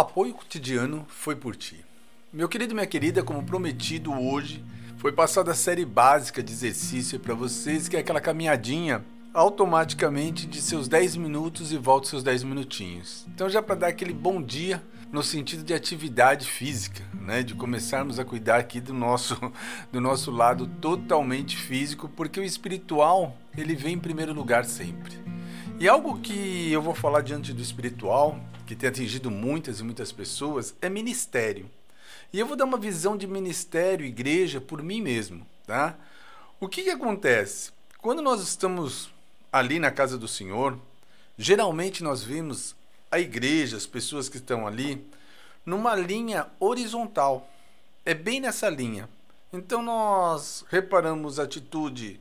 Apoio cotidiano foi por ti. Meu querido e minha querida, como prometido hoje, foi passada a série básica de exercício para vocês, que é aquela caminhadinha automaticamente de seus 10 minutos e volta seus 10 minutinhos. Então já para dar aquele bom dia no sentido de atividade física, né, de começarmos a cuidar aqui do nosso do nosso lado totalmente físico, porque o espiritual, ele vem em primeiro lugar sempre. E algo que eu vou falar diante do espiritual, que tem atingido muitas e muitas pessoas, é ministério. E eu vou dar uma visão de ministério, igreja, por mim mesmo, tá? O que, que acontece? Quando nós estamos ali na casa do Senhor, geralmente nós vemos a igreja, as pessoas que estão ali, numa linha horizontal. É bem nessa linha. Então nós reparamos a atitude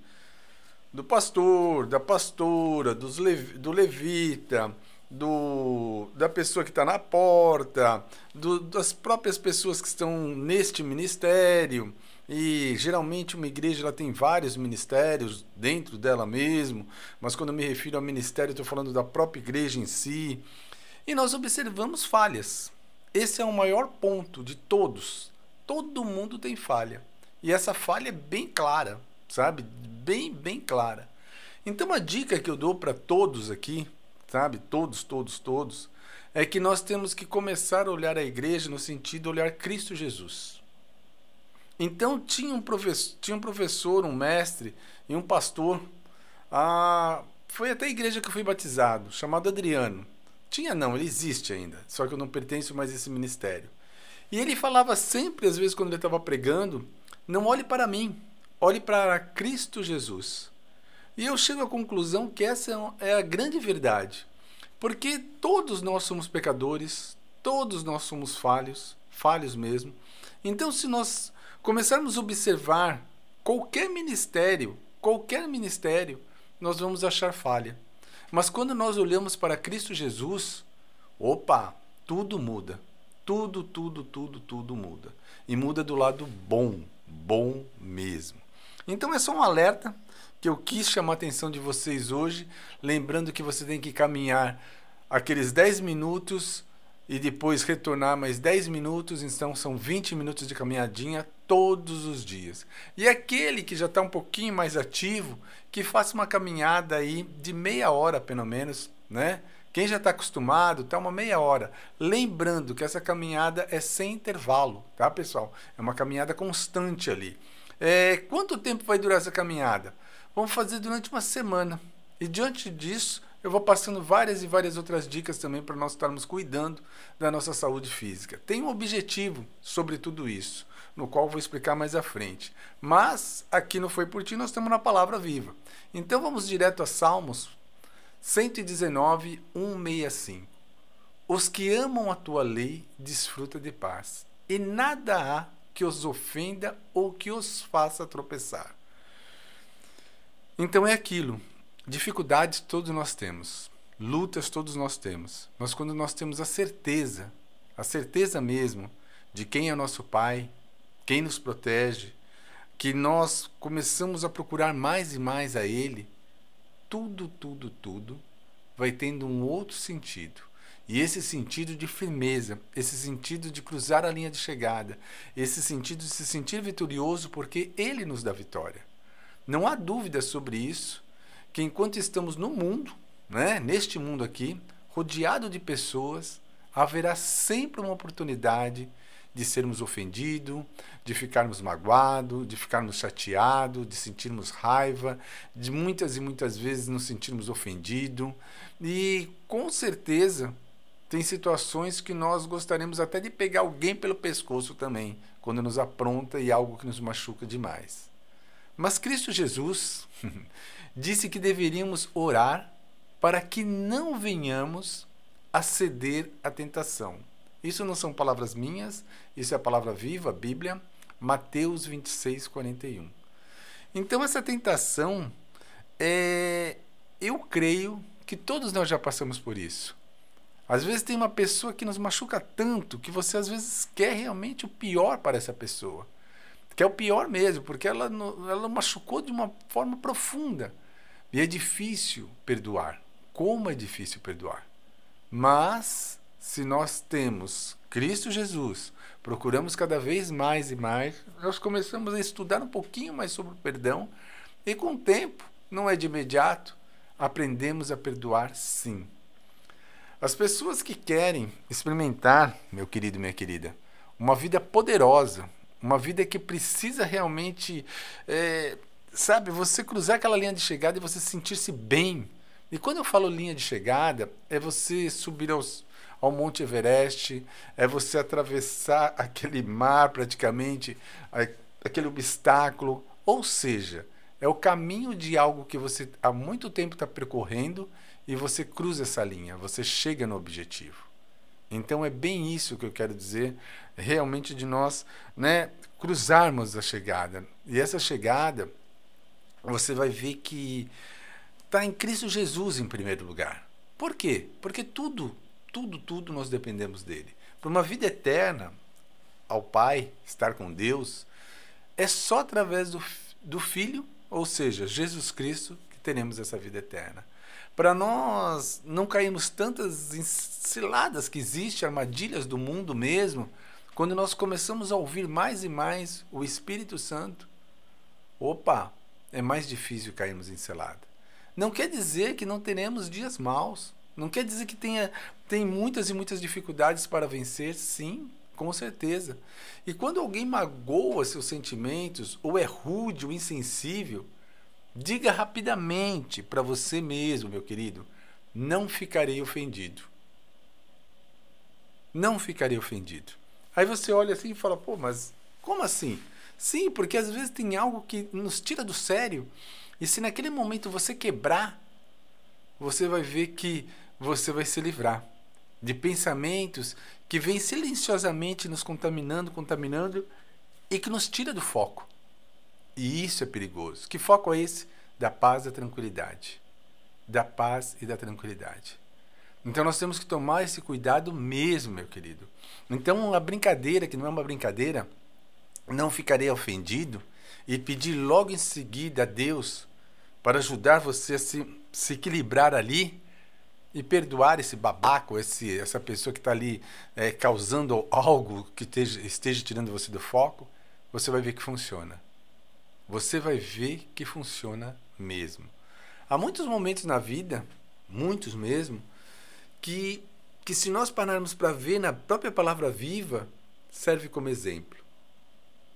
do pastor, da pastora, dos do levita, do, da pessoa que está na porta, do, das próprias pessoas que estão neste ministério. E geralmente uma igreja ela tem vários ministérios dentro dela mesmo, mas quando eu me refiro ao ministério, estou falando da própria igreja em si. E nós observamos falhas. Esse é o maior ponto de todos. Todo mundo tem falha. E essa falha é bem clara, sabe? Bem, bem clara. Então, a dica que eu dou para todos aqui, sabe? Todos, todos, todos, é que nós temos que começar a olhar a igreja no sentido de olhar Cristo Jesus. Então, tinha um professor, tinha um, professor um mestre e um pastor. Ah, foi até a igreja que eu fui batizado, chamado Adriano. Tinha não, ele existe ainda, só que eu não pertenço mais a esse ministério. E ele falava sempre, às vezes, quando ele estava pregando, não olhe para mim, olhe para Cristo Jesus. E eu chego à conclusão que essa é a grande verdade. Porque todos nós somos pecadores, todos nós somos falhos, falhos mesmo. Então, se nós começarmos a observar qualquer ministério, qualquer ministério, nós vamos achar falha. Mas quando nós olhamos para Cristo Jesus, opa, tudo muda. Tudo, tudo, tudo, tudo muda. E muda do lado bom, bom mesmo. Então é só um alerta que eu quis chamar a atenção de vocês hoje, lembrando que você tem que caminhar aqueles 10 minutos e depois retornar mais 10 minutos, então são 20 minutos de caminhadinha todos os dias. E aquele que já está um pouquinho mais ativo, que faça uma caminhada aí de meia hora pelo menos, né? Quem já está acostumado, tá uma meia hora. Lembrando que essa caminhada é sem intervalo, tá, pessoal? É uma caminhada constante ali. É, quanto tempo vai durar essa caminhada? Vamos fazer durante uma semana. E diante disso, eu vou passando várias e várias outras dicas também para nós estarmos cuidando da nossa saúde física. Tem um objetivo sobre tudo isso, no qual vou explicar mais à frente. Mas aqui no Foi Por Ti nós temos na palavra viva. Então vamos direto a Salmos 119, 165. Os que amam a tua lei desfrutam de paz, e nada há que os ofenda ou que os faça tropeçar. Então é aquilo, Dificuldades todos nós temos, lutas todos nós temos. Mas quando nós temos a certeza, a certeza mesmo de quem é nosso Pai, quem nos protege, que nós começamos a procurar mais e mais a Ele, tudo, tudo, tudo vai tendo um outro sentido. E esse sentido de firmeza, esse sentido de cruzar a linha de chegada, esse sentido de se sentir vitorioso porque Ele nos dá vitória. Não há dúvida sobre isso que enquanto estamos no mundo, né, neste mundo aqui, rodeado de pessoas, haverá sempre uma oportunidade de sermos ofendidos, de ficarmos magoados, de ficarmos chateados, de sentirmos raiva, de muitas e muitas vezes nos sentirmos ofendidos. E com certeza tem situações que nós gostaríamos até de pegar alguém pelo pescoço também, quando nos apronta e algo que nos machuca demais. Mas Cristo Jesus disse que deveríamos orar para que não venhamos a ceder à tentação. Isso não são palavras minhas, isso é a palavra viva, a Bíblia, Mateus 26, 41. Então, essa tentação, é, eu creio que todos nós já passamos por isso. Às vezes tem uma pessoa que nos machuca tanto que você às vezes quer realmente o pior para essa pessoa. Que é o pior mesmo, porque ela, ela machucou de uma forma profunda. E é difícil perdoar. Como é difícil perdoar. Mas se nós temos Cristo Jesus, procuramos cada vez mais e mais, nós começamos a estudar um pouquinho mais sobre o perdão e com o tempo, não é de imediato, aprendemos a perdoar sim. As pessoas que querem experimentar, meu querido minha querida, uma vida poderosa, uma vida que precisa realmente, é, sabe, você cruzar aquela linha de chegada e você sentir-se bem. E quando eu falo linha de chegada, é você subir aos, ao Monte Everest, é você atravessar aquele mar praticamente, aquele obstáculo. Ou seja, é o caminho de algo que você há muito tempo está percorrendo e você cruza essa linha, você chega no objetivo. Então é bem isso que eu quero dizer, realmente de nós, né, cruzarmos a chegada. E essa chegada, você vai ver que está em Cristo Jesus em primeiro lugar. Por quê? Porque tudo, tudo, tudo nós dependemos dele. Para uma vida eterna ao Pai, estar com Deus, é só através do, do Filho, ou seja, Jesus Cristo, que teremos essa vida eterna para nós não cairmos tantas ciladas que existem, armadilhas do mundo mesmo, quando nós começamos a ouvir mais e mais o Espírito Santo, opa, é mais difícil cairmos em cilada. Não quer dizer que não teremos dias maus, não quer dizer que tenha tem muitas e muitas dificuldades para vencer, sim, com certeza. E quando alguém magoa seus sentimentos, ou é rude ou insensível, Diga rapidamente para você mesmo, meu querido: não ficarei ofendido. Não ficarei ofendido. Aí você olha assim e fala: pô, mas como assim? Sim, porque às vezes tem algo que nos tira do sério. E se naquele momento você quebrar, você vai ver que você vai se livrar de pensamentos que vêm silenciosamente nos contaminando, contaminando e que nos tira do foco. E isso é perigoso. Que foco é esse? Da paz e da tranquilidade. Da paz e da tranquilidade. Então nós temos que tomar esse cuidado mesmo, meu querido. Então a brincadeira, que não é uma brincadeira, não ficarei ofendido e pedir logo em seguida a Deus para ajudar você a se, se equilibrar ali e perdoar esse babaco, esse, essa pessoa que está ali é, causando algo que esteja, esteja tirando você do foco, você vai ver que funciona você vai ver que funciona mesmo. Há muitos momentos na vida, muitos mesmo, que, que se nós pararmos para ver na própria palavra viva, serve como exemplo.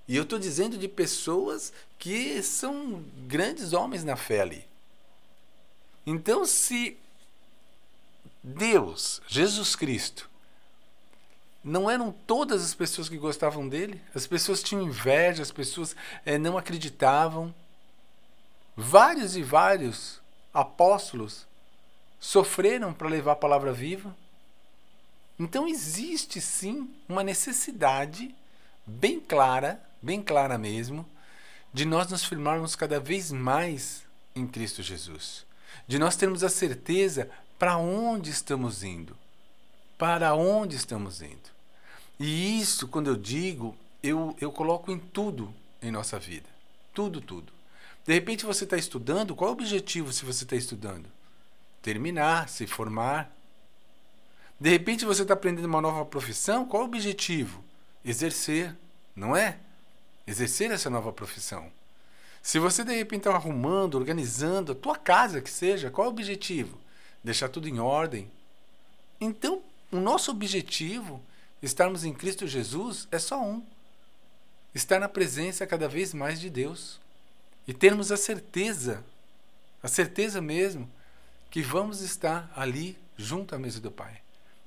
E eu estou dizendo de pessoas que são grandes homens na fé ali. Então, se Deus, Jesus Cristo, não eram todas as pessoas que gostavam dele. As pessoas tinham inveja, as pessoas é, não acreditavam. Vários e vários apóstolos sofreram para levar a palavra viva. Então existe sim uma necessidade bem clara, bem clara mesmo, de nós nos firmarmos cada vez mais em Cristo Jesus. De nós termos a certeza para onde estamos indo. Para onde estamos indo. E isso, quando eu digo, eu, eu coloco em tudo em nossa vida. Tudo, tudo. De repente você está estudando, qual é o objetivo se você está estudando? Terminar, se formar. De repente você está aprendendo uma nova profissão, qual é o objetivo? Exercer, não é? Exercer essa nova profissão. Se você de repente está arrumando, organizando a tua casa que seja, qual é o objetivo? Deixar tudo em ordem. Então, o nosso objetivo Estarmos em Cristo Jesus é só um: estar na presença cada vez mais de Deus e termos a certeza, a certeza mesmo, que vamos estar ali junto à mesa do Pai.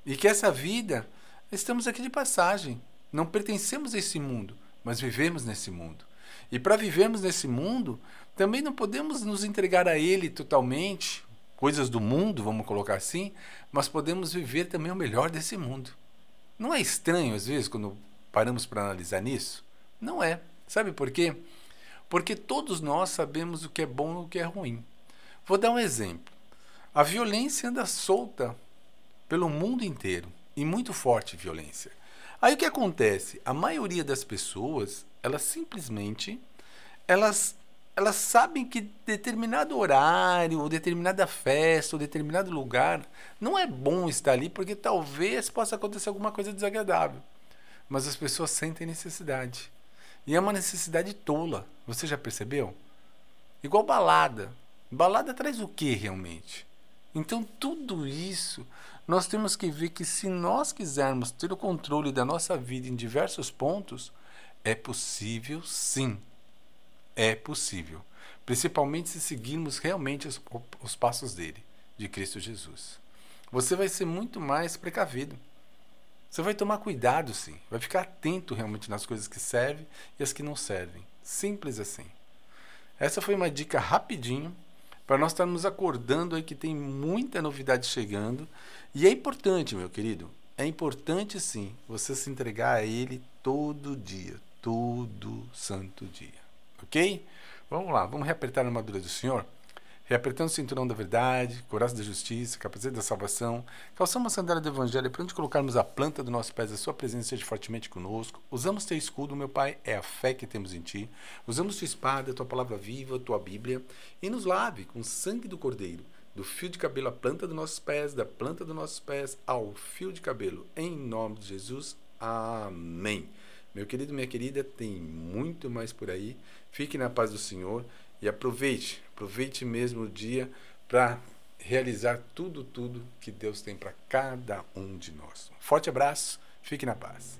E que essa vida, estamos aqui de passagem, não pertencemos a esse mundo, mas vivemos nesse mundo. E para vivermos nesse mundo, também não podemos nos entregar a Ele totalmente, coisas do mundo, vamos colocar assim, mas podemos viver também o melhor desse mundo. Não é estranho, às vezes, quando paramos para analisar nisso? Não é. Sabe por quê? Porque todos nós sabemos o que é bom e o que é ruim. Vou dar um exemplo. A violência anda solta pelo mundo inteiro e muito forte violência. Aí o que acontece? A maioria das pessoas, elas simplesmente elas elas sabem que determinado horário, ou determinada festa, ou determinado lugar não é bom estar ali porque talvez possa acontecer alguma coisa desagradável. Mas as pessoas sentem necessidade. E é uma necessidade tola. Você já percebeu? Igual balada. Balada traz o que realmente? Então, tudo isso nós temos que ver que se nós quisermos ter o controle da nossa vida em diversos pontos, é possível sim. É possível. Principalmente se seguirmos realmente os, os passos dele, de Cristo Jesus. Você vai ser muito mais precavido. Você vai tomar cuidado, sim. Vai ficar atento realmente nas coisas que servem e as que não servem. Simples assim. Essa foi uma dica rapidinho para nós estarmos acordando aí que tem muita novidade chegando. E é importante, meu querido, é importante sim você se entregar a Ele todo dia, todo santo dia. Ok? Vamos lá, vamos reapertar a armadura do Senhor? reapertando o cinturão da verdade, coraça da justiça, capacete da salvação, calçamos a sandália do evangelho para onde colocarmos a planta do nosso pés, a sua presença seja fortemente conosco. Usamos teu escudo, meu Pai, é a fé que temos em ti. Usamos tua espada, tua palavra viva, tua Bíblia, e nos lave com o sangue do Cordeiro, do fio de cabelo à planta dos nossos pés, da planta dos nossos pés ao fio de cabelo. Em nome de Jesus. Amém. Meu querido, minha querida, tem muito mais por aí. Fique na paz do Senhor e aproveite, aproveite mesmo o dia para realizar tudo, tudo que Deus tem para cada um de nós. Um forte abraço, fique na paz.